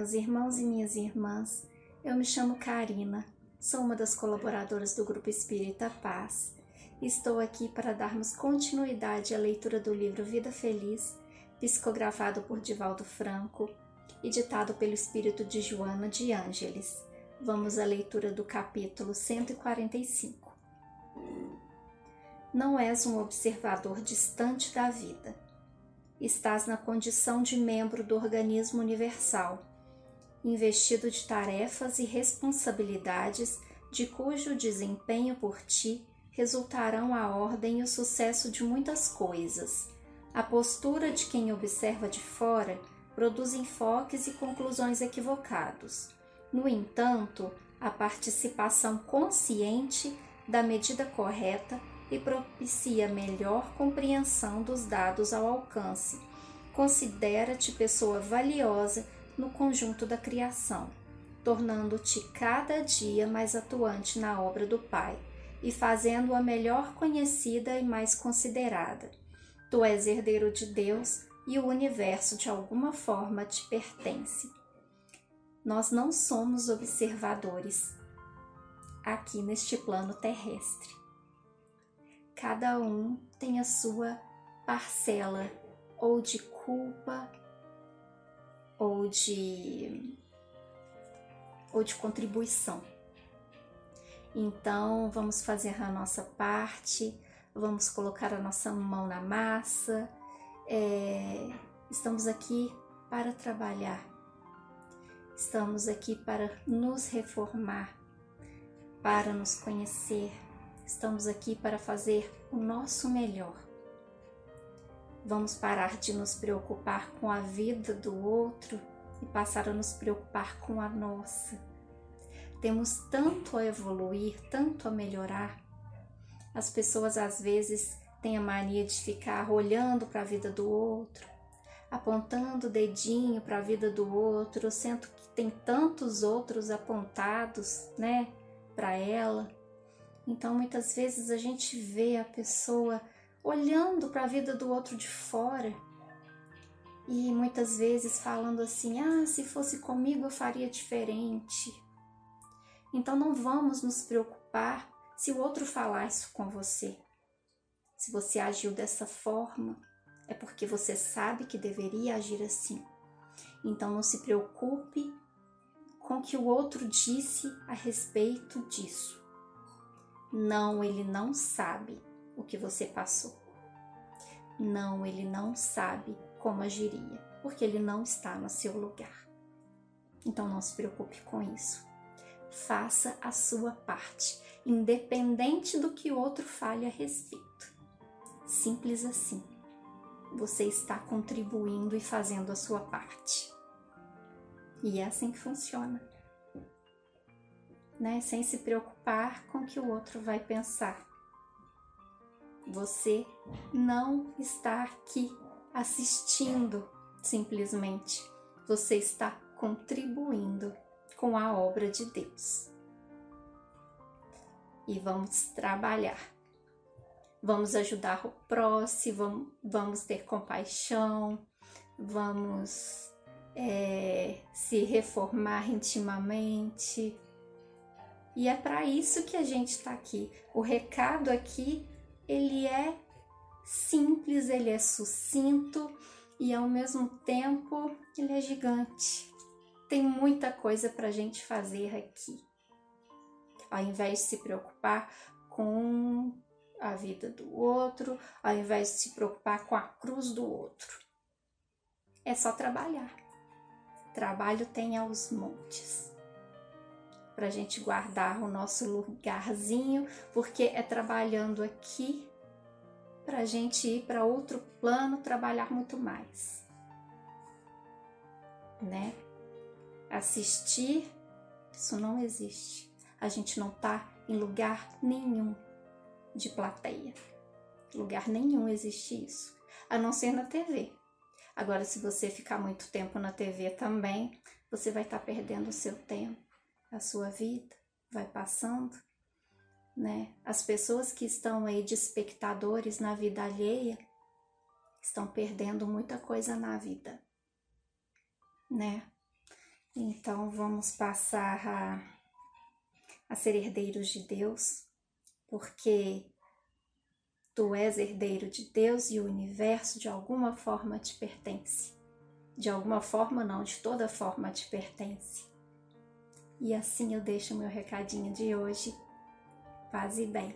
meus irmãos e minhas irmãs. Eu me chamo Karina, sou uma das colaboradoras do Grupo Espírita Paz. Estou aqui para darmos continuidade à leitura do livro Vida Feliz, psicografado por Divaldo Franco e ditado pelo espírito de Joana de Ângeles. Vamos à leitura do capítulo 145. Não és um observador distante da vida estás na condição de membro do organismo universal, investido de tarefas e responsabilidades de cujo desempenho por ti resultarão a ordem e o sucesso de muitas coisas. A postura de quem observa de fora produz enfoques e conclusões equivocados. No entanto, a participação consciente da medida correta e propicia melhor compreensão dos dados ao alcance. Considera-te pessoa valiosa no conjunto da criação, tornando-te cada dia mais atuante na obra do Pai e fazendo-a melhor conhecida e mais considerada. Tu és herdeiro de Deus e o universo de alguma forma te pertence. Nós não somos observadores aqui neste plano terrestre cada um tem a sua parcela ou de culpa ou de ou de contribuição. Então, vamos fazer a nossa parte, vamos colocar a nossa mão na massa. É, estamos aqui para trabalhar, estamos aqui para nos reformar, para nos conhecer, Estamos aqui para fazer o nosso melhor. Vamos parar de nos preocupar com a vida do outro e passar a nos preocupar com a nossa. Temos tanto a evoluir, tanto a melhorar. As pessoas às vezes têm a mania de ficar olhando para a vida do outro, apontando o dedinho para a vida do outro, sendo que tem tantos outros apontados, né, para ela. Então, muitas vezes a gente vê a pessoa olhando para a vida do outro de fora e muitas vezes falando assim: ah, se fosse comigo eu faria diferente. Então, não vamos nos preocupar se o outro falar isso com você. Se você agiu dessa forma, é porque você sabe que deveria agir assim. Então, não se preocupe com o que o outro disse a respeito disso. Não, ele não sabe o que você passou. Não, ele não sabe como agiria, porque ele não está no seu lugar. Então não se preocupe com isso. Faça a sua parte, independente do que o outro fale a respeito. Simples assim. Você está contribuindo e fazendo a sua parte. E é assim que funciona né? Sem se preocupar com o que o outro vai pensar. Você não está aqui assistindo simplesmente. Você está contribuindo com a obra de Deus. E vamos trabalhar. Vamos ajudar o próximo, vamos ter compaixão, vamos é, se reformar intimamente, e é para isso que a gente está aqui. O recado aqui, ele é simples, ele é sucinto e ao mesmo tempo ele é gigante. Tem muita coisa para a gente fazer aqui. Ao invés de se preocupar com a vida do outro, ao invés de se preocupar com a cruz do outro. É só trabalhar. Trabalho tem aos montes para a gente guardar o nosso lugarzinho, porque é trabalhando aqui para a gente ir para outro plano trabalhar muito mais, né? Assistir, isso não existe. A gente não tá em lugar nenhum de plateia. Lugar nenhum existe isso, a não ser na TV. Agora, se você ficar muito tempo na TV também, você vai estar tá perdendo o seu tempo a sua vida, vai passando, né? As pessoas que estão aí de espectadores na vida alheia estão perdendo muita coisa na vida, né? Então vamos passar a, a ser herdeiros de Deus, porque tu és herdeiro de Deus e o universo de alguma forma te pertence. De alguma forma, não, de toda forma te pertence. E assim eu deixo meu recadinho de hoje. Paz e bem.